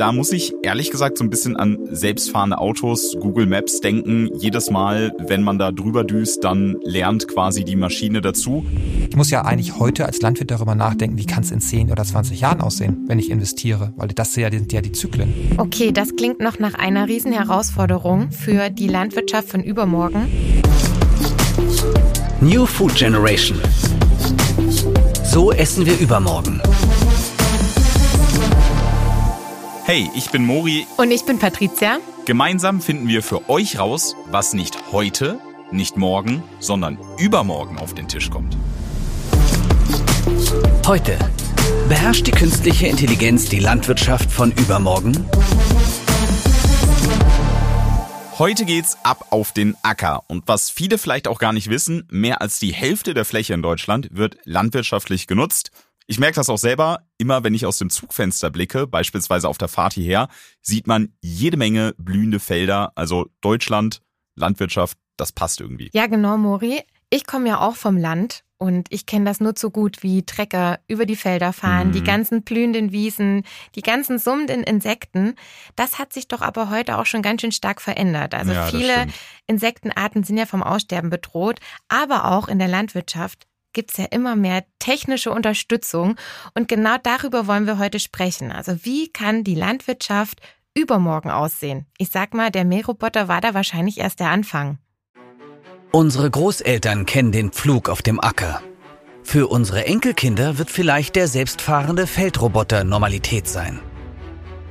da muss ich ehrlich gesagt so ein bisschen an selbstfahrende Autos, Google Maps denken. Jedes Mal, wenn man da drüber düst, dann lernt quasi die Maschine dazu. Ich muss ja eigentlich heute als Landwirt darüber nachdenken, wie kann es in 10 oder 20 Jahren aussehen, wenn ich investiere, weil das sind ja die Zyklen. Okay, das klingt noch nach einer riesen Herausforderung für die Landwirtschaft von übermorgen. New Food Generation. So essen wir übermorgen. Hey, ich bin Mori. Und ich bin Patricia. Gemeinsam finden wir für euch raus, was nicht heute, nicht morgen, sondern übermorgen auf den Tisch kommt. Heute. Beherrscht die künstliche Intelligenz die Landwirtschaft von übermorgen? Heute geht's ab auf den Acker. Und was viele vielleicht auch gar nicht wissen, mehr als die Hälfte der Fläche in Deutschland wird landwirtschaftlich genutzt. Ich merke das auch selber, immer wenn ich aus dem Zugfenster blicke, beispielsweise auf der Fahrt hierher, sieht man jede Menge blühende Felder. Also Deutschland, Landwirtschaft, das passt irgendwie. Ja, genau, Mori. Ich komme ja auch vom Land und ich kenne das nur so gut wie Trecker über die Felder fahren, mhm. die ganzen blühenden Wiesen, die ganzen summenden Insekten. Das hat sich doch aber heute auch schon ganz schön stark verändert. Also ja, viele Insektenarten sind ja vom Aussterben bedroht, aber auch in der Landwirtschaft gibt es ja immer mehr technische Unterstützung. Und genau darüber wollen wir heute sprechen. Also wie kann die Landwirtschaft übermorgen aussehen? Ich sag mal, der Mähroboter war da wahrscheinlich erst der Anfang. Unsere Großeltern kennen den Pflug auf dem Acker. Für unsere Enkelkinder wird vielleicht der selbstfahrende Feldroboter Normalität sein.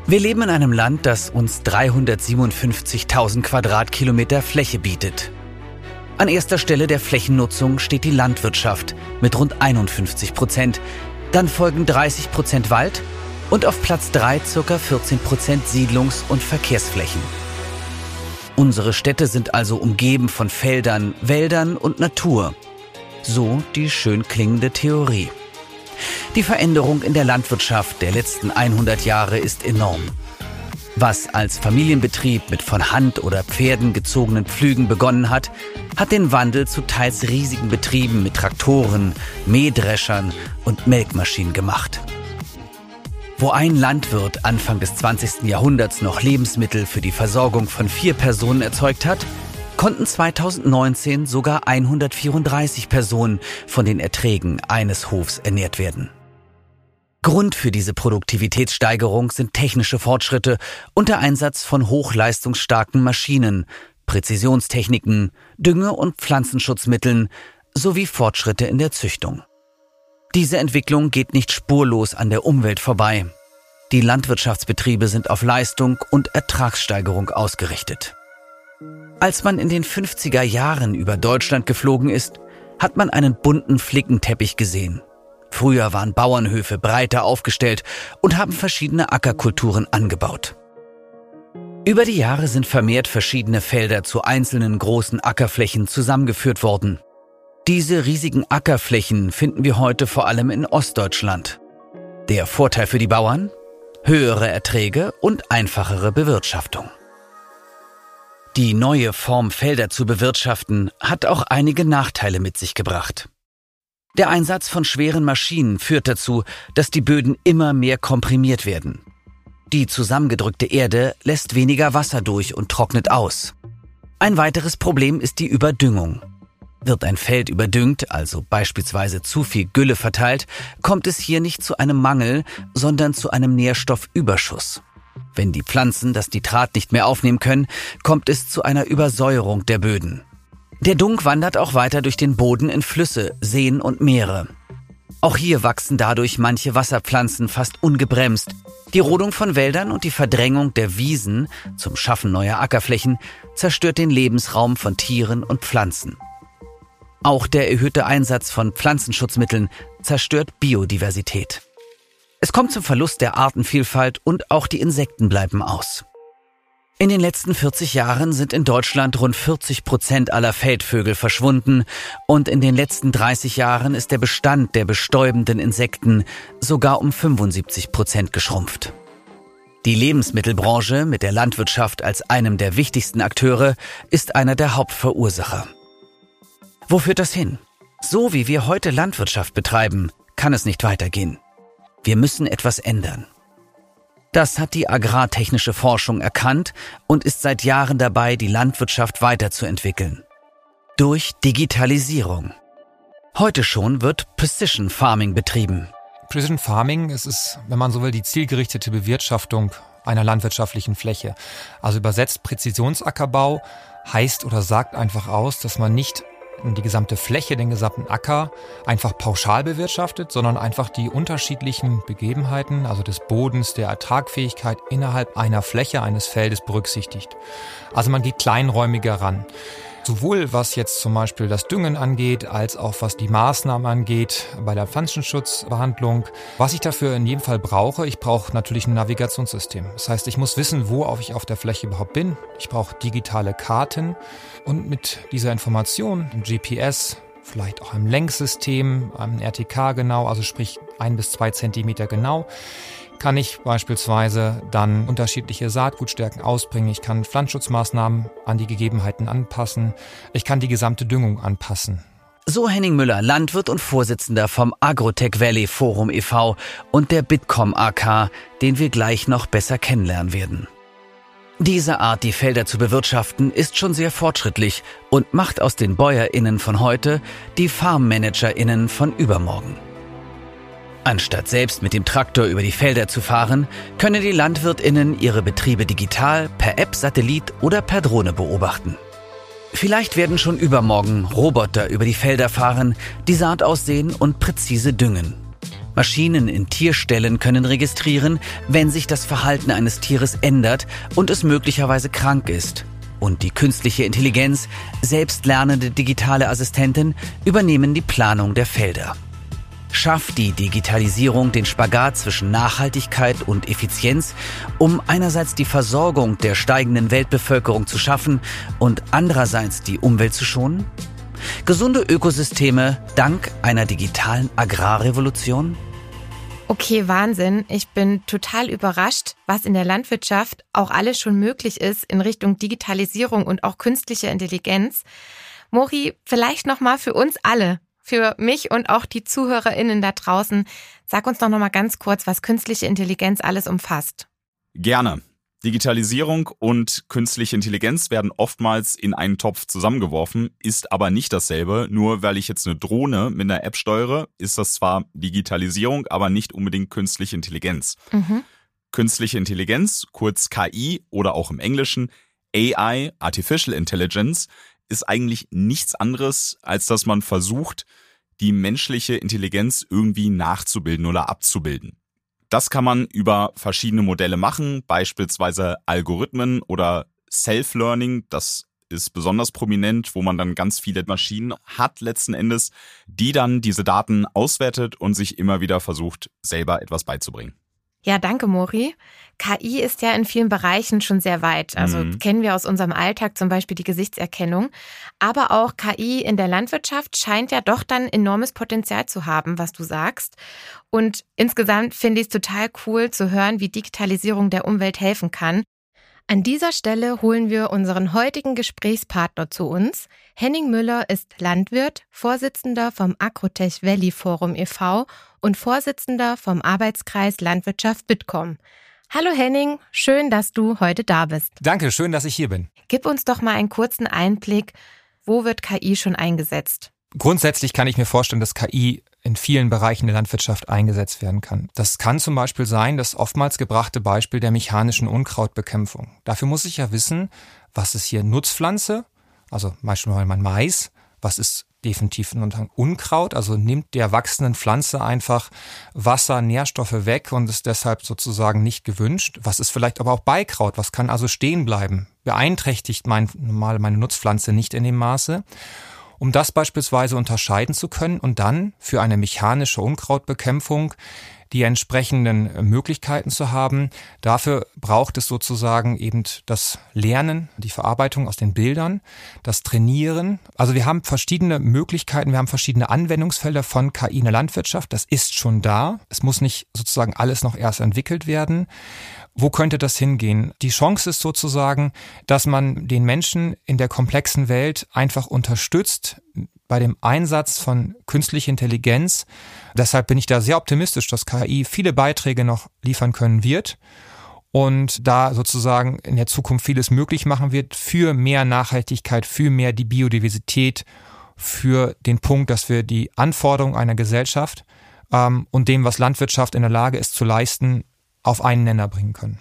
Wir leben in einem Land, das uns 357.000 Quadratkilometer Fläche bietet. An erster Stelle der Flächennutzung steht die Landwirtschaft mit rund 51 Prozent. Dann folgen 30 Prozent Wald und auf Platz 3 ca. 14 Prozent Siedlungs- und Verkehrsflächen. Unsere Städte sind also umgeben von Feldern, Wäldern und Natur. So die schön klingende Theorie. Die Veränderung in der Landwirtschaft der letzten 100 Jahre ist enorm. Was als Familienbetrieb mit von Hand oder Pferden gezogenen Pflügen begonnen hat, hat den Wandel zu teils riesigen Betrieben mit Traktoren, Mähdreschern und Melkmaschinen gemacht. Wo ein Landwirt Anfang des 20. Jahrhunderts noch Lebensmittel für die Versorgung von vier Personen erzeugt hat, konnten 2019 sogar 134 Personen von den Erträgen eines Hofs ernährt werden. Grund für diese Produktivitätssteigerung sind technische Fortschritte und der Einsatz von hochleistungsstarken Maschinen, Präzisionstechniken, Dünge- und Pflanzenschutzmitteln sowie Fortschritte in der Züchtung. Diese Entwicklung geht nicht spurlos an der Umwelt vorbei. Die Landwirtschaftsbetriebe sind auf Leistung und Ertragssteigerung ausgerichtet. Als man in den 50er Jahren über Deutschland geflogen ist, hat man einen bunten Flickenteppich gesehen. Früher waren Bauernhöfe breiter aufgestellt und haben verschiedene Ackerkulturen angebaut. Über die Jahre sind vermehrt verschiedene Felder zu einzelnen großen Ackerflächen zusammengeführt worden. Diese riesigen Ackerflächen finden wir heute vor allem in Ostdeutschland. Der Vorteil für die Bauern? Höhere Erträge und einfachere Bewirtschaftung. Die neue Form Felder zu bewirtschaften hat auch einige Nachteile mit sich gebracht. Der Einsatz von schweren Maschinen führt dazu, dass die Böden immer mehr komprimiert werden. Die zusammengedrückte Erde lässt weniger Wasser durch und trocknet aus. Ein weiteres Problem ist die Überdüngung. Wird ein Feld überdüngt, also beispielsweise zu viel Gülle verteilt, kommt es hier nicht zu einem Mangel, sondern zu einem Nährstoffüberschuss. Wenn die Pflanzen das Nitrat nicht mehr aufnehmen können, kommt es zu einer Übersäuerung der Böden. Der Dunk wandert auch weiter durch den Boden in Flüsse, Seen und Meere. Auch hier wachsen dadurch manche Wasserpflanzen fast ungebremst. Die Rodung von Wäldern und die Verdrängung der Wiesen zum Schaffen neuer Ackerflächen zerstört den Lebensraum von Tieren und Pflanzen. Auch der erhöhte Einsatz von Pflanzenschutzmitteln zerstört Biodiversität. Es kommt zum Verlust der Artenvielfalt und auch die Insekten bleiben aus. In den letzten 40 Jahren sind in Deutschland rund 40 Prozent aller Feldvögel verschwunden und in den letzten 30 Jahren ist der Bestand der bestäubenden Insekten sogar um 75 Prozent geschrumpft. Die Lebensmittelbranche mit der Landwirtschaft als einem der wichtigsten Akteure ist einer der Hauptverursacher. Wo führt das hin? So wie wir heute Landwirtschaft betreiben, kann es nicht weitergehen. Wir müssen etwas ändern. Das hat die agrartechnische Forschung erkannt und ist seit Jahren dabei, die Landwirtschaft weiterzuentwickeln. Durch Digitalisierung. Heute schon wird Precision Farming betrieben. Precision Farming, es ist, wenn man so will, die zielgerichtete Bewirtschaftung einer landwirtschaftlichen Fläche. Also übersetzt Präzisionsackerbau heißt oder sagt einfach aus, dass man nicht die gesamte Fläche, den gesamten Acker einfach pauschal bewirtschaftet, sondern einfach die unterschiedlichen Begebenheiten, also des Bodens, der Ertragfähigkeit innerhalb einer Fläche eines Feldes berücksichtigt. Also man geht kleinräumiger ran. Sowohl was jetzt zum Beispiel das Düngen angeht, als auch was die Maßnahmen angeht bei der Pflanzenschutzbehandlung. Was ich dafür in jedem Fall brauche, ich brauche natürlich ein Navigationssystem. Das heißt, ich muss wissen, wo ich auf der Fläche überhaupt bin. Ich brauche digitale Karten und mit dieser Information, GPS, vielleicht auch einem Lenksystem, einem RTK genau, also sprich ein bis zwei Zentimeter genau, kann ich beispielsweise dann unterschiedliche Saatgutstärken ausbringen. Ich kann Pflanzenschutzmaßnahmen an die Gegebenheiten anpassen. Ich kann die gesamte Düngung anpassen. So Henning Müller, Landwirt und Vorsitzender vom Agrotech Valley Forum e.V. und der Bitkom AK, den wir gleich noch besser kennenlernen werden. Diese Art, die Felder zu bewirtschaften, ist schon sehr fortschrittlich und macht aus den BäuerInnen von heute die FarmmanagerInnen von übermorgen. Anstatt selbst mit dem Traktor über die Felder zu fahren, können die Landwirtinnen ihre Betriebe digital, per App, Satellit oder per Drohne beobachten. Vielleicht werden schon übermorgen Roboter über die Felder fahren, die Saat aussehen und präzise düngen. Maschinen in Tierstellen können registrieren, wenn sich das Verhalten eines Tieres ändert und es möglicherweise krank ist. Und die künstliche Intelligenz, selbstlernende digitale Assistenten übernehmen die Planung der Felder. Schafft die Digitalisierung den Spagat zwischen Nachhaltigkeit und Effizienz, um einerseits die Versorgung der steigenden Weltbevölkerung zu schaffen und andererseits die Umwelt zu schonen? Gesunde Ökosysteme dank einer digitalen Agrarrevolution? Okay, Wahnsinn. Ich bin total überrascht, was in der Landwirtschaft auch alles schon möglich ist in Richtung Digitalisierung und auch künstliche Intelligenz. Mori, vielleicht noch mal für uns alle für mich und auch die ZuhörerInnen da draußen. Sag uns doch nochmal ganz kurz, was künstliche Intelligenz alles umfasst. Gerne. Digitalisierung und künstliche Intelligenz werden oftmals in einen Topf zusammengeworfen, ist aber nicht dasselbe. Nur weil ich jetzt eine Drohne mit einer App steuere, ist das zwar Digitalisierung, aber nicht unbedingt künstliche Intelligenz. Mhm. Künstliche Intelligenz, kurz KI oder auch im Englischen AI, Artificial Intelligence, ist eigentlich nichts anderes, als dass man versucht, die menschliche Intelligenz irgendwie nachzubilden oder abzubilden. Das kann man über verschiedene Modelle machen, beispielsweise Algorithmen oder Self-Learning. Das ist besonders prominent, wo man dann ganz viele Maschinen hat letzten Endes, die dann diese Daten auswertet und sich immer wieder versucht, selber etwas beizubringen. Ja, danke, Mori. KI ist ja in vielen Bereichen schon sehr weit. Also mhm. kennen wir aus unserem Alltag zum Beispiel die Gesichtserkennung. Aber auch KI in der Landwirtschaft scheint ja doch dann enormes Potenzial zu haben, was du sagst. Und insgesamt finde ich es total cool zu hören, wie Digitalisierung der Umwelt helfen kann. An dieser Stelle holen wir unseren heutigen Gesprächspartner zu uns. Henning Müller ist Landwirt, Vorsitzender vom Agrotech Valley Forum e.V. und Vorsitzender vom Arbeitskreis Landwirtschaft Bitkom. Hallo Henning, schön, dass du heute da bist. Danke, schön, dass ich hier bin. Gib uns doch mal einen kurzen Einblick, wo wird KI schon eingesetzt? Grundsätzlich kann ich mir vorstellen, dass KI in vielen Bereichen der Landwirtschaft eingesetzt werden kann. Das kann zum Beispiel sein, das oftmals gebrachte Beispiel der mechanischen Unkrautbekämpfung. Dafür muss ich ja wissen, was ist hier Nutzpflanze, also beispielsweise mein Mais, was ist definitiv ein Unkraut, also nimmt der wachsenden Pflanze einfach Wasser, Nährstoffe weg und ist deshalb sozusagen nicht gewünscht. Was ist vielleicht aber auch Beikraut, was kann also stehen bleiben, beeinträchtigt mein, normal meine Nutzpflanze nicht in dem Maße. Um das beispielsweise unterscheiden zu können und dann für eine mechanische Unkrautbekämpfung die entsprechenden Möglichkeiten zu haben. Dafür braucht es sozusagen eben das Lernen, die Verarbeitung aus den Bildern, das Trainieren. Also wir haben verschiedene Möglichkeiten, wir haben verschiedene Anwendungsfelder von KI in der Landwirtschaft. Das ist schon da. Es muss nicht sozusagen alles noch erst entwickelt werden. Wo könnte das hingehen? Die Chance ist sozusagen, dass man den Menschen in der komplexen Welt einfach unterstützt bei dem Einsatz von künstlicher Intelligenz. Deshalb bin ich da sehr optimistisch, dass KI viele Beiträge noch liefern können wird. und da sozusagen in der Zukunft vieles möglich machen wird für mehr Nachhaltigkeit, für mehr die Biodiversität, für den Punkt, dass wir die Anforderungen einer Gesellschaft ähm, und dem, was Landwirtschaft in der Lage ist zu leisten, auf einen Nenner bringen können.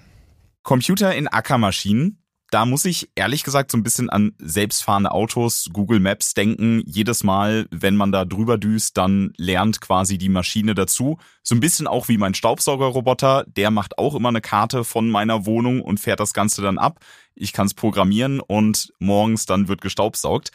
Computer in Ackermaschinen, da muss ich ehrlich gesagt so ein bisschen an selbstfahrende Autos, Google Maps denken. Jedes Mal, wenn man da drüber düst, dann lernt quasi die Maschine dazu. So ein bisschen auch wie mein Staubsaugerroboter. Der macht auch immer eine Karte von meiner Wohnung und fährt das Ganze dann ab. Ich kann es programmieren und morgens dann wird gestaubsaugt.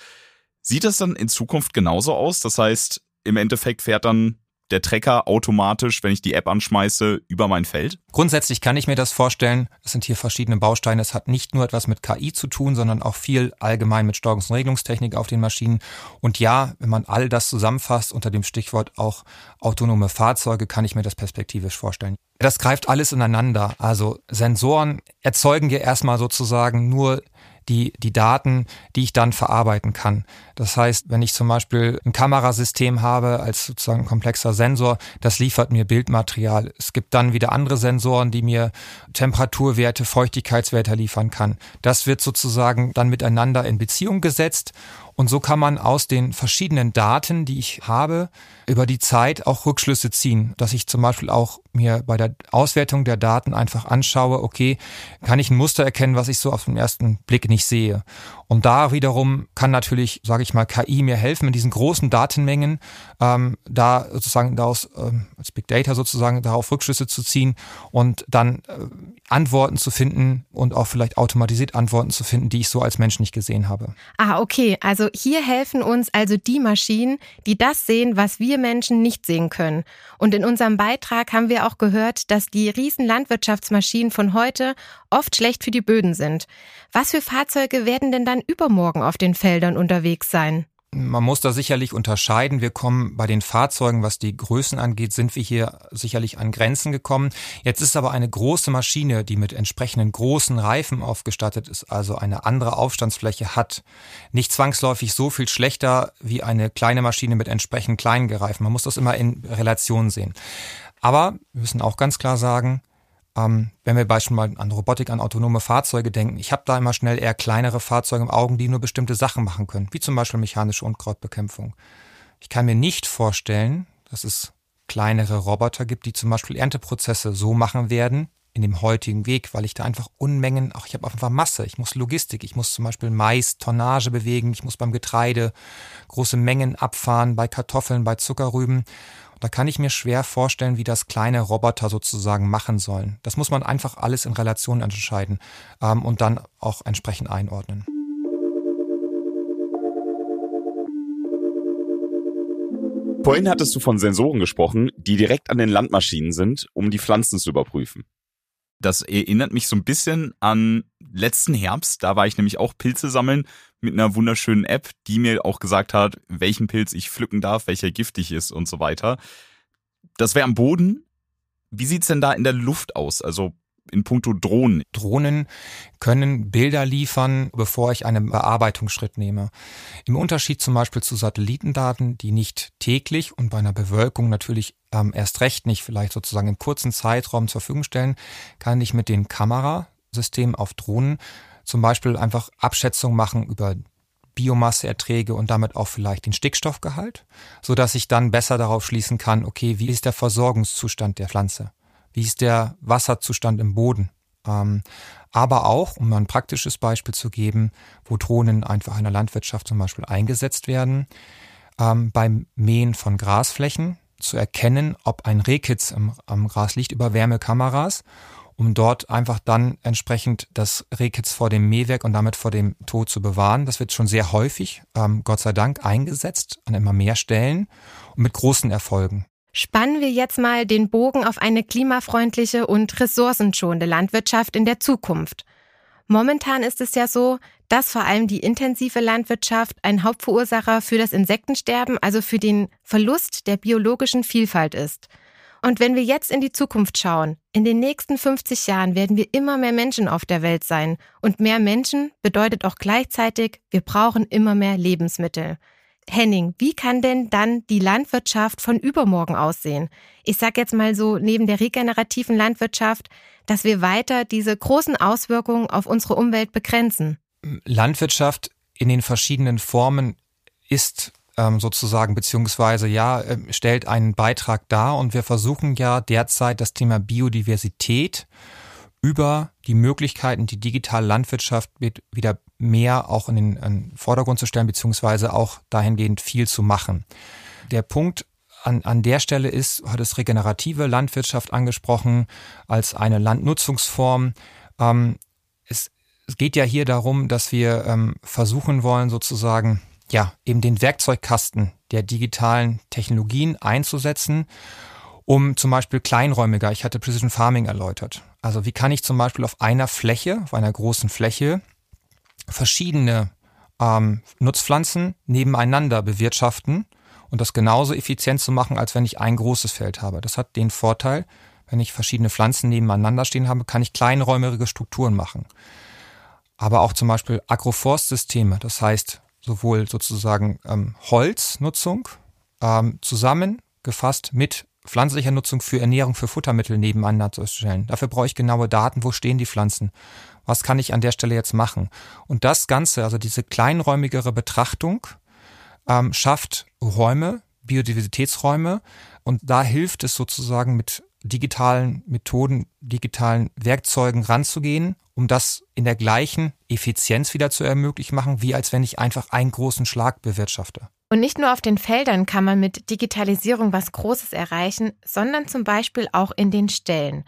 Sieht das dann in Zukunft genauso aus? Das heißt, im Endeffekt fährt dann der Trecker automatisch, wenn ich die App anschmeiße, über mein Feld? Grundsätzlich kann ich mir das vorstellen. Es sind hier verschiedene Bausteine. Es hat nicht nur etwas mit KI zu tun, sondern auch viel allgemein mit Steuerungs- und Regelungstechnik auf den Maschinen. Und ja, wenn man all das zusammenfasst unter dem Stichwort auch autonome Fahrzeuge, kann ich mir das perspektivisch vorstellen. Das greift alles ineinander. Also Sensoren erzeugen ja erstmal sozusagen nur die, die Daten, die ich dann verarbeiten kann. Das heißt, wenn ich zum Beispiel ein Kamerasystem habe als sozusagen komplexer Sensor, das liefert mir Bildmaterial. Es gibt dann wieder andere Sensoren, die mir Temperaturwerte, Feuchtigkeitswerte liefern kann. Das wird sozusagen dann miteinander in Beziehung gesetzt und so kann man aus den verschiedenen Daten, die ich habe, über die Zeit auch Rückschlüsse ziehen, dass ich zum Beispiel auch mir bei der Auswertung der Daten einfach anschaue, okay, kann ich ein Muster erkennen, was ich so auf den ersten Blick nicht sehe. Und da wiederum kann natürlich, sage ich mal, KI mir helfen, in diesen großen Datenmengen ähm, da sozusagen daraus ähm, als Big Data sozusagen darauf Rückschlüsse zu ziehen und dann äh, Antworten zu finden und auch vielleicht automatisiert Antworten zu finden, die ich so als Mensch nicht gesehen habe. Ah, okay. Also hier helfen uns also die Maschinen, die das sehen, was wir Menschen nicht sehen können. Und in unserem Beitrag haben wir auch gehört, dass die riesen Landwirtschaftsmaschinen von heute oft schlecht für die Böden sind. Was für Fahrzeuge werden denn dann übermorgen auf den Feldern unterwegs sein? Man muss da sicherlich unterscheiden. Wir kommen bei den Fahrzeugen, was die Größen angeht, sind wir hier sicherlich an Grenzen gekommen. Jetzt ist aber eine große Maschine, die mit entsprechenden großen Reifen aufgestattet ist, also eine andere Aufstandsfläche hat, nicht zwangsläufig so viel schlechter wie eine kleine Maschine mit entsprechend kleinen Reifen. Man muss das immer in Relation sehen. Aber wir müssen auch ganz klar sagen, ähm, wenn wir beispielsweise an Robotik, an autonome Fahrzeuge denken, ich habe da immer schnell eher kleinere Fahrzeuge im Augen, die nur bestimmte Sachen machen können, wie zum Beispiel mechanische Unkrautbekämpfung. Ich kann mir nicht vorstellen, dass es kleinere Roboter gibt, die zum Beispiel Ernteprozesse so machen werden, in dem heutigen Weg, weil ich da einfach Unmengen, auch ich habe einfach Masse, ich muss Logistik, ich muss zum Beispiel Mais, Tonnage bewegen, ich muss beim Getreide große Mengen abfahren, bei Kartoffeln, bei Zuckerrüben. Da kann ich mir schwer vorstellen, wie das kleine Roboter sozusagen machen sollen. Das muss man einfach alles in Relation entscheiden ähm, und dann auch entsprechend einordnen. Vorhin hattest du von Sensoren gesprochen, die direkt an den Landmaschinen sind, um die Pflanzen zu überprüfen. Das erinnert mich so ein bisschen an letzten Herbst. Da war ich nämlich auch Pilze sammeln mit einer wunderschönen App, die mir auch gesagt hat, welchen Pilz ich pflücken darf, welcher giftig ist und so weiter. Das wäre am Boden. Wie sieht's denn da in der Luft aus? Also in puncto Drohnen. Drohnen können Bilder liefern, bevor ich einen Bearbeitungsschritt nehme. Im Unterschied zum Beispiel zu Satellitendaten, die nicht täglich und bei einer Bewölkung natürlich ähm, erst recht nicht vielleicht sozusagen im kurzen Zeitraum zur Verfügung stellen, kann ich mit den Kamerasystemen auf Drohnen zum Beispiel einfach Abschätzung machen über Biomasseerträge und damit auch vielleicht den Stickstoffgehalt, so dass ich dann besser darauf schließen kann, okay, wie ist der Versorgungszustand der Pflanze? Wie ist der Wasserzustand im Boden? Ähm, aber auch, um ein praktisches Beispiel zu geben, wo Drohnen einfach in der Landwirtschaft zum Beispiel eingesetzt werden, ähm, beim Mähen von Grasflächen zu erkennen, ob ein Rehkitz am, am Gras liegt über Wärmekameras um dort einfach dann entsprechend das Rehkitz vor dem Mähwerk und damit vor dem Tod zu bewahren. Das wird schon sehr häufig, ähm, Gott sei Dank, eingesetzt an immer mehr Stellen und mit großen Erfolgen. Spannen wir jetzt mal den Bogen auf eine klimafreundliche und ressourcenschonende Landwirtschaft in der Zukunft. Momentan ist es ja so, dass vor allem die intensive Landwirtschaft ein Hauptverursacher für das Insektensterben, also für den Verlust der biologischen Vielfalt ist. Und wenn wir jetzt in die Zukunft schauen, in den nächsten 50 Jahren werden wir immer mehr Menschen auf der Welt sein. Und mehr Menschen bedeutet auch gleichzeitig, wir brauchen immer mehr Lebensmittel. Henning, wie kann denn dann die Landwirtschaft von übermorgen aussehen? Ich sage jetzt mal so neben der regenerativen Landwirtschaft, dass wir weiter diese großen Auswirkungen auf unsere Umwelt begrenzen. Landwirtschaft in den verschiedenen Formen ist ähm, sozusagen, beziehungsweise ja, äh, stellt einen Beitrag dar und wir versuchen ja derzeit das Thema Biodiversität über die Möglichkeiten, die digitale Landwirtschaft wieder mehr auch in den, in den Vordergrund zu stellen, beziehungsweise auch dahingehend viel zu machen. Der Punkt an, an der Stelle ist, hat es regenerative Landwirtschaft angesprochen als eine Landnutzungsform. Ähm, es, es geht ja hier darum, dass wir ähm, versuchen wollen, sozusagen ja, eben den Werkzeugkasten der digitalen Technologien einzusetzen, um zum Beispiel kleinräumiger, ich hatte Precision Farming erläutert. Also wie kann ich zum Beispiel auf einer Fläche, auf einer großen Fläche, verschiedene ähm, Nutzpflanzen nebeneinander bewirtschaften und das genauso effizient zu machen, als wenn ich ein großes Feld habe. Das hat den Vorteil, wenn ich verschiedene Pflanzen nebeneinander stehen habe, kann ich kleinräumige Strukturen machen. Aber auch zum Beispiel Agroforstsysteme, das heißt sowohl sozusagen ähm, Holznutzung ähm, zusammengefasst mit pflanzlicher Nutzung für Ernährung, für Futtermittel nebeneinander zu stellen. Dafür brauche ich genaue Daten, wo stehen die Pflanzen, was kann ich an der Stelle jetzt machen. Und das Ganze, also diese kleinräumigere Betrachtung, ähm, schafft Räume, Biodiversitätsräume und da hilft es sozusagen mit digitalen Methoden, digitalen Werkzeugen ranzugehen, um das in der gleichen Effizienz wieder zu ermöglichen machen, wie als wenn ich einfach einen großen Schlag bewirtschafte. Und nicht nur auf den Feldern kann man mit Digitalisierung was Großes erreichen, sondern zum Beispiel auch in den Ställen.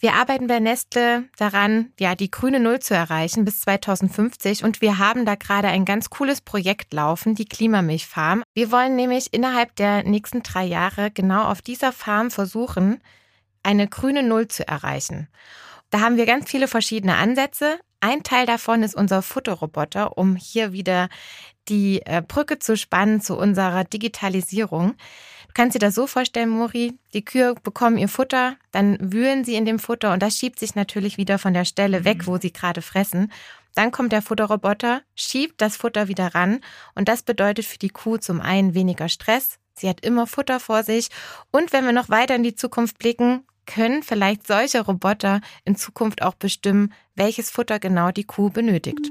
Wir arbeiten bei Nestle daran, ja, die grüne Null zu erreichen bis 2050 und wir haben da gerade ein ganz cooles Projekt laufen, die Klimamilchfarm. Wir wollen nämlich innerhalb der nächsten drei Jahre genau auf dieser Farm versuchen, eine grüne Null zu erreichen. Da haben wir ganz viele verschiedene Ansätze. Ein Teil davon ist unser Futterroboter, um hier wieder die äh, Brücke zu spannen zu unserer Digitalisierung. Du kannst dir das so vorstellen, Mori, die Kühe bekommen ihr Futter, dann wühlen sie in dem Futter und das schiebt sich natürlich wieder von der Stelle weg, wo sie gerade fressen. Dann kommt der Futterroboter, schiebt das Futter wieder ran und das bedeutet für die Kuh zum einen weniger Stress. Sie hat immer Futter vor sich und wenn wir noch weiter in die Zukunft blicken, können vielleicht solche Roboter in Zukunft auch bestimmen, welches Futter genau die Kuh benötigt.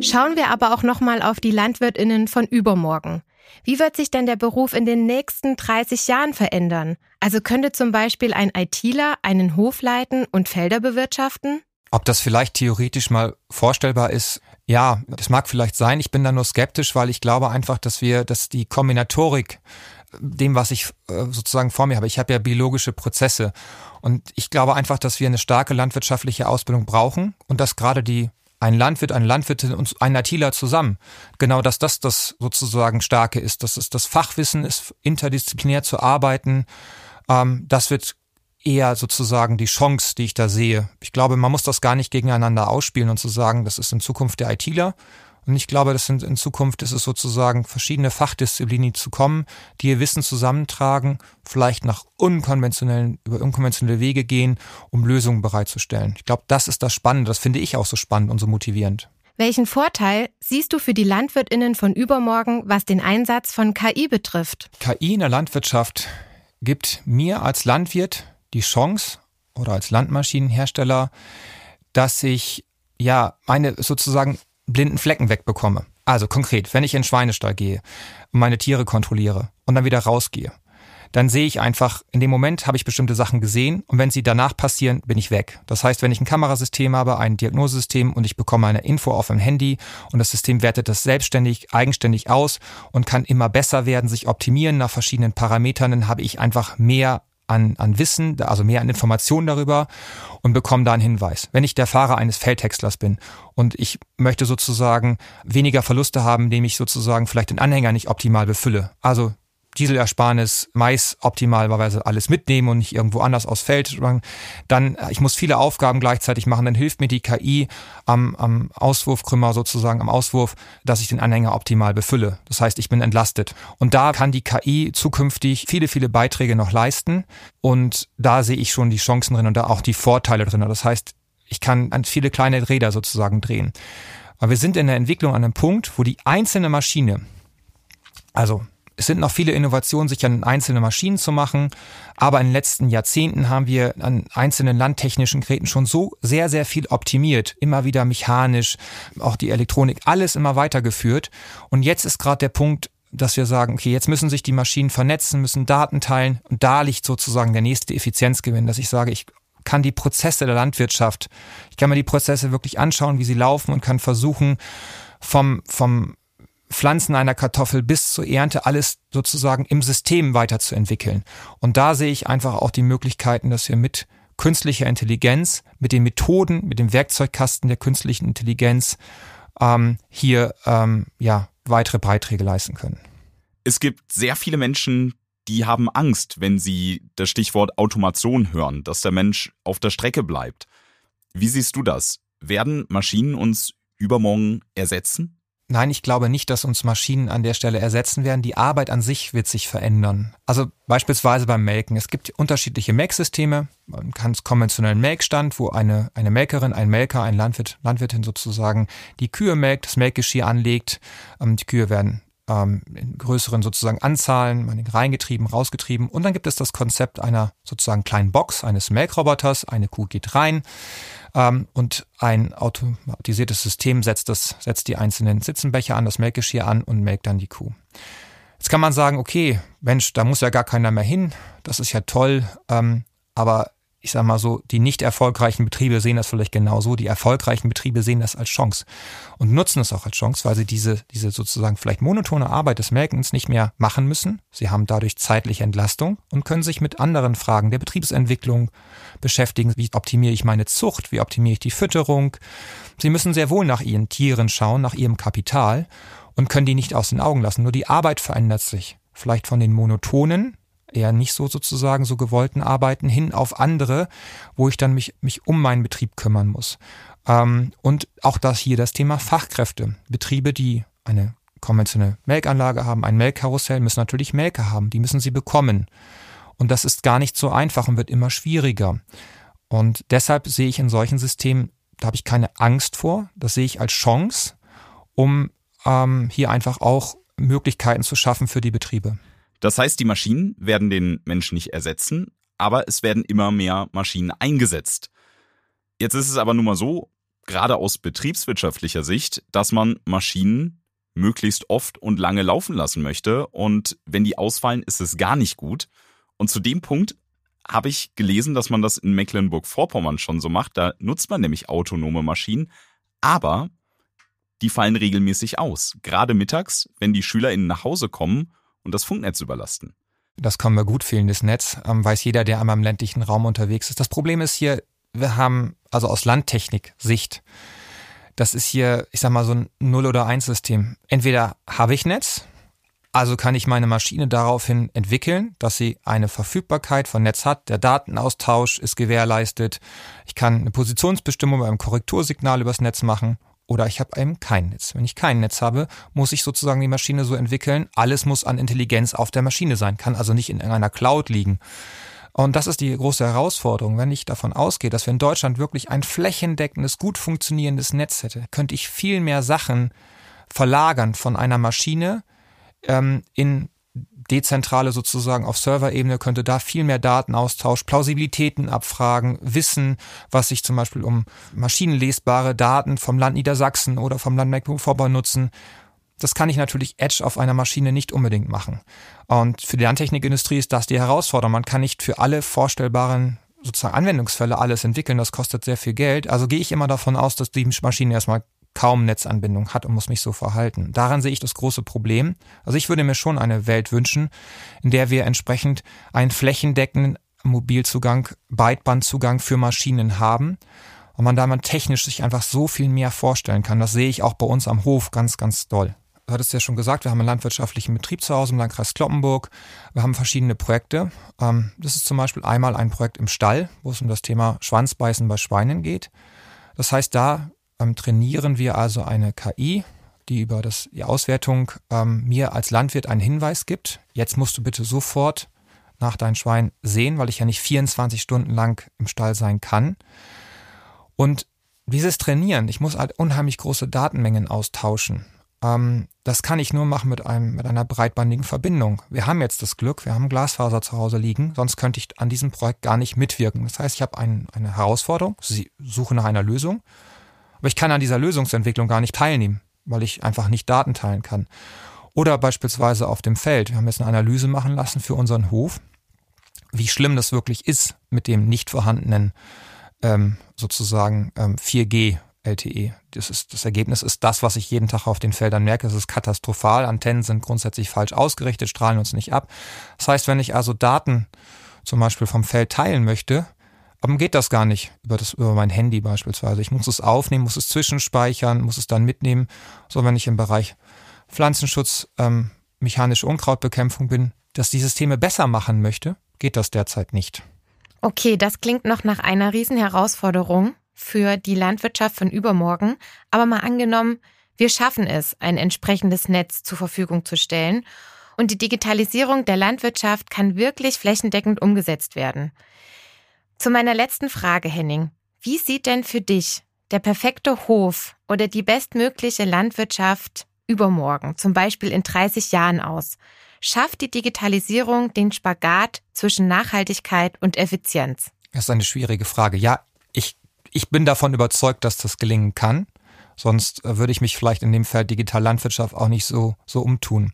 Schauen wir aber auch nochmal auf die Landwirtinnen von übermorgen. Wie wird sich denn der Beruf in den nächsten 30 Jahren verändern? Also könnte zum Beispiel ein ITler einen Hof leiten und Felder bewirtschaften? Ob das vielleicht theoretisch mal vorstellbar ist, ja, das mag vielleicht sein. Ich bin da nur skeptisch, weil ich glaube einfach, dass wir, dass die Kombinatorik dem, was ich äh, sozusagen vor mir habe. Ich habe ja biologische Prozesse und ich glaube einfach, dass wir eine starke landwirtschaftliche Ausbildung brauchen und dass gerade die ein Landwirt, eine Landwirtin und ein Natiler zusammen. Genau, dass das das sozusagen Starke ist, dass es das Fachwissen ist, interdisziplinär zu arbeiten. Ähm, das wird eher sozusagen die Chance, die ich da sehe. Ich glaube, man muss das gar nicht gegeneinander ausspielen und zu sagen, das ist in Zukunft der ITler. Und ich glaube, das sind in Zukunft ist es sozusagen verschiedene Fachdisziplinen, zu kommen, die ihr Wissen zusammentragen, vielleicht nach unkonventionellen, über unkonventionelle Wege gehen, um Lösungen bereitzustellen. Ich glaube, das ist das Spannende. Das finde ich auch so spannend und so motivierend. Welchen Vorteil siehst du für die Landwirtinnen von übermorgen, was den Einsatz von KI betrifft? KI in der Landwirtschaft gibt mir als Landwirt die Chance oder als Landmaschinenhersteller, dass ich ja meine sozusagen blinden Flecken wegbekomme. Also konkret, wenn ich in den Schweinestall gehe, meine Tiere kontrolliere und dann wieder rausgehe, dann sehe ich einfach, in dem Moment habe ich bestimmte Sachen gesehen und wenn sie danach passieren, bin ich weg. Das heißt, wenn ich ein Kamerasystem habe, ein Diagnosesystem und ich bekomme eine Info auf dem Handy und das System wertet das selbstständig, eigenständig aus und kann immer besser werden, sich optimieren nach verschiedenen Parametern, dann habe ich einfach mehr an, an Wissen, also mehr an Informationen darüber und bekomme da einen Hinweis. Wenn ich der Fahrer eines Feldhäckslers bin und ich möchte sozusagen weniger Verluste haben, indem ich sozusagen vielleicht den Anhänger nicht optimal befülle. Also Dieselersparnis, Mais optimalerweise alles mitnehmen und nicht irgendwo anders aus Feld. Dann, äh, ich muss viele Aufgaben gleichzeitig machen, dann hilft mir die KI am, am Auswurfkrümmer sozusagen, am Auswurf, dass ich den Anhänger optimal befülle. Das heißt, ich bin entlastet. Und da kann die KI zukünftig viele, viele Beiträge noch leisten. Und da sehe ich schon die Chancen drin und da auch die Vorteile drin. Das heißt, ich kann an viele kleine Räder sozusagen drehen. Aber wir sind in der Entwicklung an einem Punkt, wo die einzelne Maschine, also es sind noch viele Innovationen, sich an einzelne Maschinen zu machen, aber in den letzten Jahrzehnten haben wir an einzelnen landtechnischen Geräten schon so sehr, sehr viel optimiert, immer wieder mechanisch, auch die Elektronik, alles immer weitergeführt. Und jetzt ist gerade der Punkt, dass wir sagen, okay, jetzt müssen sich die Maschinen vernetzen, müssen Daten teilen und da liegt sozusagen der nächste Effizienzgewinn, dass ich sage, ich kann die Prozesse der Landwirtschaft, ich kann mir die Prozesse wirklich anschauen, wie sie laufen und kann versuchen, vom, vom Pflanzen einer Kartoffel bis zur Ernte alles sozusagen im System weiterzuentwickeln. Und da sehe ich einfach auch die Möglichkeiten, dass wir mit künstlicher Intelligenz, mit den Methoden, mit dem Werkzeugkasten der künstlichen Intelligenz ähm, hier ähm, ja weitere Beiträge leisten können. Es gibt sehr viele Menschen, die haben Angst, wenn sie das Stichwort Automation hören, dass der Mensch auf der Strecke bleibt. Wie siehst du das? Werden Maschinen uns übermorgen ersetzen? Nein, ich glaube nicht, dass uns Maschinen an der Stelle ersetzen werden. Die Arbeit an sich wird sich verändern. Also beispielsweise beim Melken. Es gibt unterschiedliche Melksysteme. Man kann es konventionellen Melkstand, wo eine, eine Melkerin, ein Melker, ein Landwirt, Landwirtin sozusagen die Kühe melkt, das Melkgeschirr anlegt. Ähm, die Kühe werden ähm, in größeren sozusagen Anzahlen, reingetrieben, rausgetrieben. Und dann gibt es das Konzept einer sozusagen kleinen Box, eines Melkroboters. Eine Kuh geht rein ähm, und ein automatisiertes System setzt, das, setzt die einzelnen Sitzenbecher an, das Melkgeschirr an und melkt dann die Kuh. Jetzt kann man sagen, okay, Mensch, da muss ja gar keiner mehr hin, das ist ja toll, ähm, aber ich sag mal so, die nicht erfolgreichen Betriebe sehen das vielleicht genauso. Die erfolgreichen Betriebe sehen das als Chance und nutzen es auch als Chance, weil sie diese, diese sozusagen vielleicht monotone Arbeit des Melkens nicht mehr machen müssen. Sie haben dadurch zeitliche Entlastung und können sich mit anderen Fragen der Betriebsentwicklung beschäftigen. Wie optimiere ich meine Zucht? Wie optimiere ich die Fütterung? Sie müssen sehr wohl nach ihren Tieren schauen, nach ihrem Kapital und können die nicht aus den Augen lassen. Nur die Arbeit verändert sich. Vielleicht von den monotonen, eher nicht so sozusagen so gewollten Arbeiten hin auf andere, wo ich dann mich, mich um meinen Betrieb kümmern muss. Ähm, und auch das hier das Thema Fachkräfte. Betriebe, die eine konventionelle Melkanlage haben, ein Melkkarussell, müssen natürlich Melker haben. Die müssen sie bekommen. Und das ist gar nicht so einfach und wird immer schwieriger. Und deshalb sehe ich in solchen Systemen, da habe ich keine Angst vor, das sehe ich als Chance, um ähm, hier einfach auch Möglichkeiten zu schaffen für die Betriebe. Das heißt, die Maschinen werden den Menschen nicht ersetzen, aber es werden immer mehr Maschinen eingesetzt. Jetzt ist es aber nun mal so, gerade aus betriebswirtschaftlicher Sicht, dass man Maschinen möglichst oft und lange laufen lassen möchte und wenn die ausfallen, ist es gar nicht gut. Und zu dem Punkt habe ich gelesen, dass man das in Mecklenburg-Vorpommern schon so macht. Da nutzt man nämlich autonome Maschinen, aber die fallen regelmäßig aus. Gerade mittags, wenn die SchülerInnen nach Hause kommen und das Funknetz überlasten. Das kommen wir gut, fehlendes Netz, ähm, weiß jeder, der einmal im ländlichen Raum unterwegs ist. Das Problem ist hier, wir haben, also aus Landtechnik-Sicht, das ist hier, ich sag mal, so ein Null- oder Eins-System. Entweder habe ich Netz, also kann ich meine Maschine daraufhin entwickeln, dass sie eine Verfügbarkeit von Netz hat. Der Datenaustausch ist gewährleistet. Ich kann eine Positionsbestimmung beim Korrektursignal übers Netz machen oder ich habe eben kein Netz. Wenn ich kein Netz habe, muss ich sozusagen die Maschine so entwickeln, alles muss an Intelligenz auf der Maschine sein, kann also nicht in einer Cloud liegen. Und das ist die große Herausforderung. Wenn ich davon ausgehe, dass wir in Deutschland wirklich ein flächendeckendes, gut funktionierendes Netz hätte, könnte ich viel mehr Sachen verlagern von einer Maschine ähm, in dezentrale sozusagen auf Serverebene könnte da viel mehr Datenaustausch, Plausibilitäten abfragen, wissen, was sich zum Beispiel um maschinenlesbare Daten vom Land Niedersachsen oder vom Land Mecklenburg-Vorpommern nutzen. Das kann ich natürlich Edge auf einer Maschine nicht unbedingt machen. Und für die Landtechnikindustrie ist das die Herausforderung. Man kann nicht für alle vorstellbaren sozusagen Anwendungsfälle alles entwickeln. Das kostet sehr viel Geld. Also gehe ich immer davon aus, dass die Maschine erstmal kaum Netzanbindung hat und muss mich so verhalten. Daran sehe ich das große Problem. Also ich würde mir schon eine Welt wünschen, in der wir entsprechend einen flächendeckenden Mobilzugang, Breitbandzugang für Maschinen haben und man da man technisch sich einfach so viel mehr vorstellen kann. Das sehe ich auch bei uns am Hof ganz, ganz doll. Du hattest ja schon gesagt, wir haben einen landwirtschaftlichen Betrieb zu Hause im Landkreis Kloppenburg. Wir haben verschiedene Projekte. Ähm, das ist zum Beispiel einmal ein Projekt im Stall, wo es um das Thema Schwanzbeißen bei Schweinen geht. Das heißt, da ähm, trainieren wir also eine KI, die über das, die Auswertung ähm, mir als Landwirt einen Hinweis gibt. Jetzt musst du bitte sofort nach deinem Schwein sehen, weil ich ja nicht 24 Stunden lang im Stall sein kann. Und dieses Trainieren, ich muss halt unheimlich große Datenmengen austauschen. Ähm, das kann ich nur machen mit einem, mit einer breitbandigen Verbindung. Wir haben jetzt das Glück, wir haben Glasfaser zu Hause liegen, sonst könnte ich an diesem Projekt gar nicht mitwirken. Das heißt, ich habe ein, eine Herausforderung, suche nach einer Lösung, aber ich kann an dieser Lösungsentwicklung gar nicht teilnehmen, weil ich einfach nicht Daten teilen kann. Oder beispielsweise auf dem Feld. Wir haben jetzt eine Analyse machen lassen für unseren Hof, wie schlimm das wirklich ist mit dem nicht vorhandenen ähm, sozusagen ähm, 4G LTE. Das, ist, das Ergebnis ist das, was ich jeden Tag auf den Feldern merke. Es ist katastrophal. Antennen sind grundsätzlich falsch ausgerichtet, strahlen uns nicht ab. Das heißt, wenn ich also Daten zum Beispiel vom Feld teilen möchte, dann geht das gar nicht über, das, über mein Handy beispielsweise. Ich muss es aufnehmen, muss es zwischenspeichern, muss es dann mitnehmen. So, wenn ich im Bereich Pflanzenschutz, ähm, mechanische Unkrautbekämpfung bin, dass die Systeme besser machen möchte, geht das derzeit nicht. Okay, das klingt noch nach einer Riesenherausforderung für die Landwirtschaft von übermorgen. Aber mal angenommen, wir schaffen es, ein entsprechendes Netz zur Verfügung zu stellen und die Digitalisierung der Landwirtschaft kann wirklich flächendeckend umgesetzt werden. Zu meiner letzten Frage, Henning. Wie sieht denn für dich der perfekte Hof oder die bestmögliche Landwirtschaft übermorgen, zum Beispiel in 30 Jahren aus? Schafft die Digitalisierung den Spagat zwischen Nachhaltigkeit und Effizienz? Das ist eine schwierige Frage. Ja, ich, ich bin davon überzeugt, dass das gelingen kann. Sonst äh, würde ich mich vielleicht in dem Feld Digitallandwirtschaft auch nicht so, so umtun.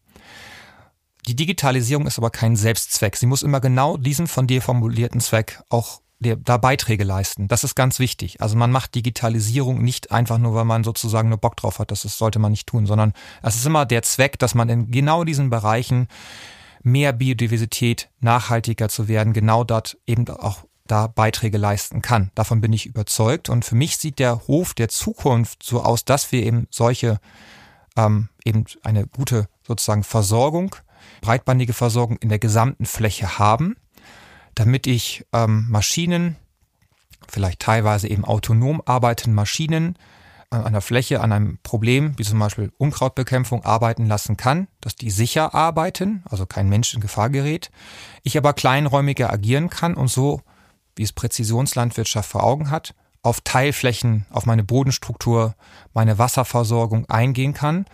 Die Digitalisierung ist aber kein Selbstzweck. Sie muss immer genau diesen von dir formulierten Zweck auch da Beiträge leisten. Das ist ganz wichtig. Also man macht Digitalisierung nicht einfach nur, weil man sozusagen nur Bock drauf hat. Das ist, sollte man nicht tun, sondern es ist immer der Zweck, dass man in genau diesen Bereichen mehr Biodiversität, nachhaltiger zu werden, genau dort eben auch da Beiträge leisten kann. Davon bin ich überzeugt. Und für mich sieht der Hof der Zukunft so aus, dass wir eben solche, ähm, eben eine gute sozusagen Versorgung, breitbandige Versorgung in der gesamten Fläche haben damit ich ähm, Maschinen, vielleicht teilweise eben autonom arbeitende Maschinen an einer Fläche, an einem Problem, wie zum Beispiel Unkrautbekämpfung, arbeiten lassen kann, dass die sicher arbeiten, also kein Mensch in Gefahr gerät, ich aber kleinräumiger agieren kann und so, wie es Präzisionslandwirtschaft vor Augen hat, auf Teilflächen, auf meine Bodenstruktur, meine Wasserversorgung eingehen kann,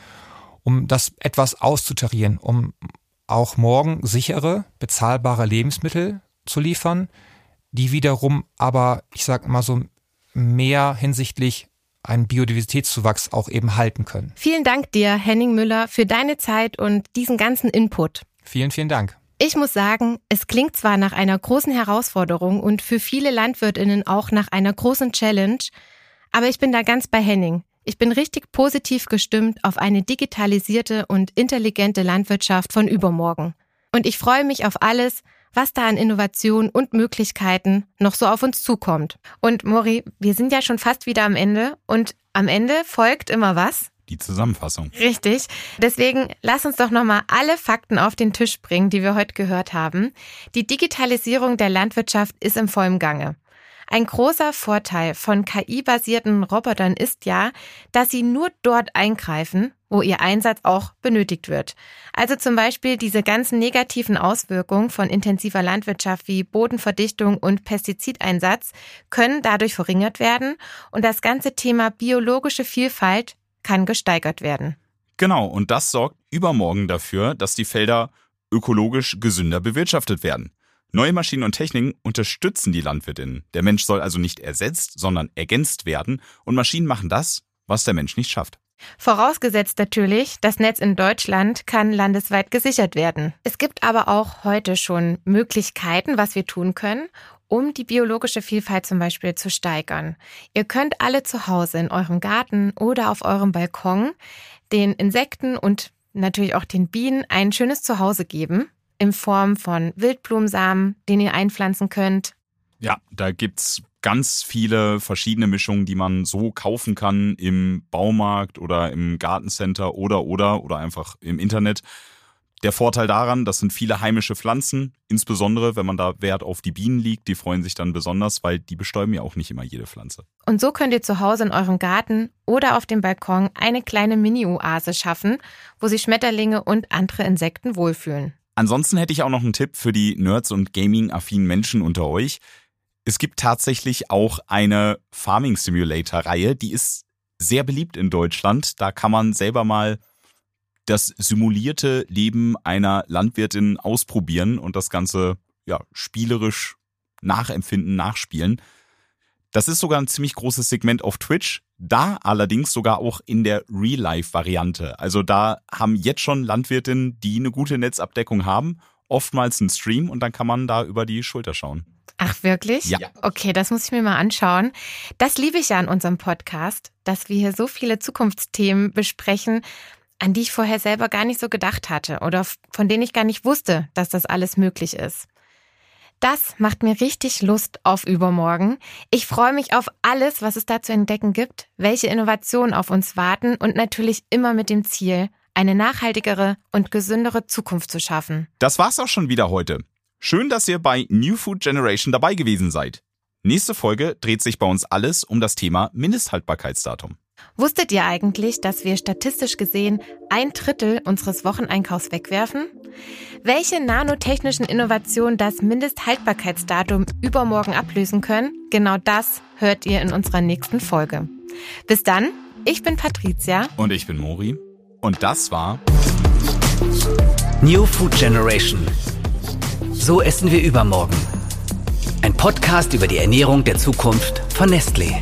um das etwas auszutarieren, um auch morgen sichere, bezahlbare Lebensmittel zu liefern, die wiederum aber, ich sag mal so, mehr hinsichtlich einen Biodiversitätszuwachs auch eben halten können. Vielen Dank dir, Henning Müller, für deine Zeit und diesen ganzen Input. Vielen, vielen Dank. Ich muss sagen, es klingt zwar nach einer großen Herausforderung und für viele Landwirtinnen auch nach einer großen Challenge, aber ich bin da ganz bei Henning. Ich bin richtig positiv gestimmt auf eine digitalisierte und intelligente Landwirtschaft von übermorgen. Und ich freue mich auf alles, was da an Innovation und Möglichkeiten noch so auf uns zukommt. Und Mori, wir sind ja schon fast wieder am Ende und am Ende folgt immer was? Die Zusammenfassung. Richtig. Deswegen lass uns doch nochmal alle Fakten auf den Tisch bringen, die wir heute gehört haben. Die Digitalisierung der Landwirtschaft ist im vollen Gange. Ein großer Vorteil von KI-basierten Robotern ist ja, dass sie nur dort eingreifen, wo ihr Einsatz auch benötigt wird. Also zum Beispiel diese ganzen negativen Auswirkungen von intensiver Landwirtschaft wie Bodenverdichtung und Pestizideinsatz können dadurch verringert werden und das ganze Thema biologische Vielfalt kann gesteigert werden. Genau, und das sorgt übermorgen dafür, dass die Felder ökologisch gesünder bewirtschaftet werden. Neue Maschinen und Techniken unterstützen die Landwirtinnen. Der Mensch soll also nicht ersetzt, sondern ergänzt werden und Maschinen machen das, was der Mensch nicht schafft. Vorausgesetzt natürlich, das Netz in Deutschland kann landesweit gesichert werden. Es gibt aber auch heute schon Möglichkeiten, was wir tun können, um die biologische Vielfalt zum Beispiel zu steigern. Ihr könnt alle zu Hause in eurem Garten oder auf eurem Balkon den Insekten und natürlich auch den Bienen ein schönes Zuhause geben in Form von Wildblumensamen, den ihr einpflanzen könnt. Ja, da gibt's ganz viele verschiedene Mischungen, die man so kaufen kann im Baumarkt oder im Gartencenter oder oder oder einfach im Internet. Der Vorteil daran, das sind viele heimische Pflanzen, insbesondere wenn man da Wert auf die Bienen liegt, die freuen sich dann besonders, weil die bestäuben ja auch nicht immer jede Pflanze. Und so könnt ihr zu Hause in eurem Garten oder auf dem Balkon eine kleine Mini-Oase schaffen, wo sich Schmetterlinge und andere Insekten wohlfühlen. Ansonsten hätte ich auch noch einen Tipp für die Nerds und Gaming-affinen Menschen unter euch. Es gibt tatsächlich auch eine Farming Simulator Reihe, die ist sehr beliebt in Deutschland. Da kann man selber mal das simulierte Leben einer Landwirtin ausprobieren und das Ganze ja spielerisch nachempfinden, nachspielen. Das ist sogar ein ziemlich großes Segment auf Twitch, da allerdings sogar auch in der Real-Life-Variante. Also da haben jetzt schon Landwirtinnen, die eine gute Netzabdeckung haben, oftmals einen Stream und dann kann man da über die Schulter schauen. Ach, wirklich? Ja. Okay, das muss ich mir mal anschauen. Das liebe ich ja an unserem Podcast, dass wir hier so viele Zukunftsthemen besprechen, an die ich vorher selber gar nicht so gedacht hatte oder von denen ich gar nicht wusste, dass das alles möglich ist. Das macht mir richtig Lust auf übermorgen. Ich freue mich auf alles, was es da zu entdecken gibt, welche Innovationen auf uns warten und natürlich immer mit dem Ziel, eine nachhaltigere und gesündere Zukunft zu schaffen. Das war's auch schon wieder heute. Schön, dass ihr bei New Food Generation dabei gewesen seid. Nächste Folge dreht sich bei uns alles um das Thema Mindesthaltbarkeitsdatum. Wusstet ihr eigentlich, dass wir statistisch gesehen ein Drittel unseres Wocheneinkaufs wegwerfen? Welche nanotechnischen Innovationen das Mindesthaltbarkeitsdatum übermorgen ablösen können? Genau das hört ihr in unserer nächsten Folge. Bis dann, ich bin Patricia. Und ich bin Mori. Und das war New Food Generation. So essen wir übermorgen. Ein Podcast über die Ernährung der Zukunft von Nestlé.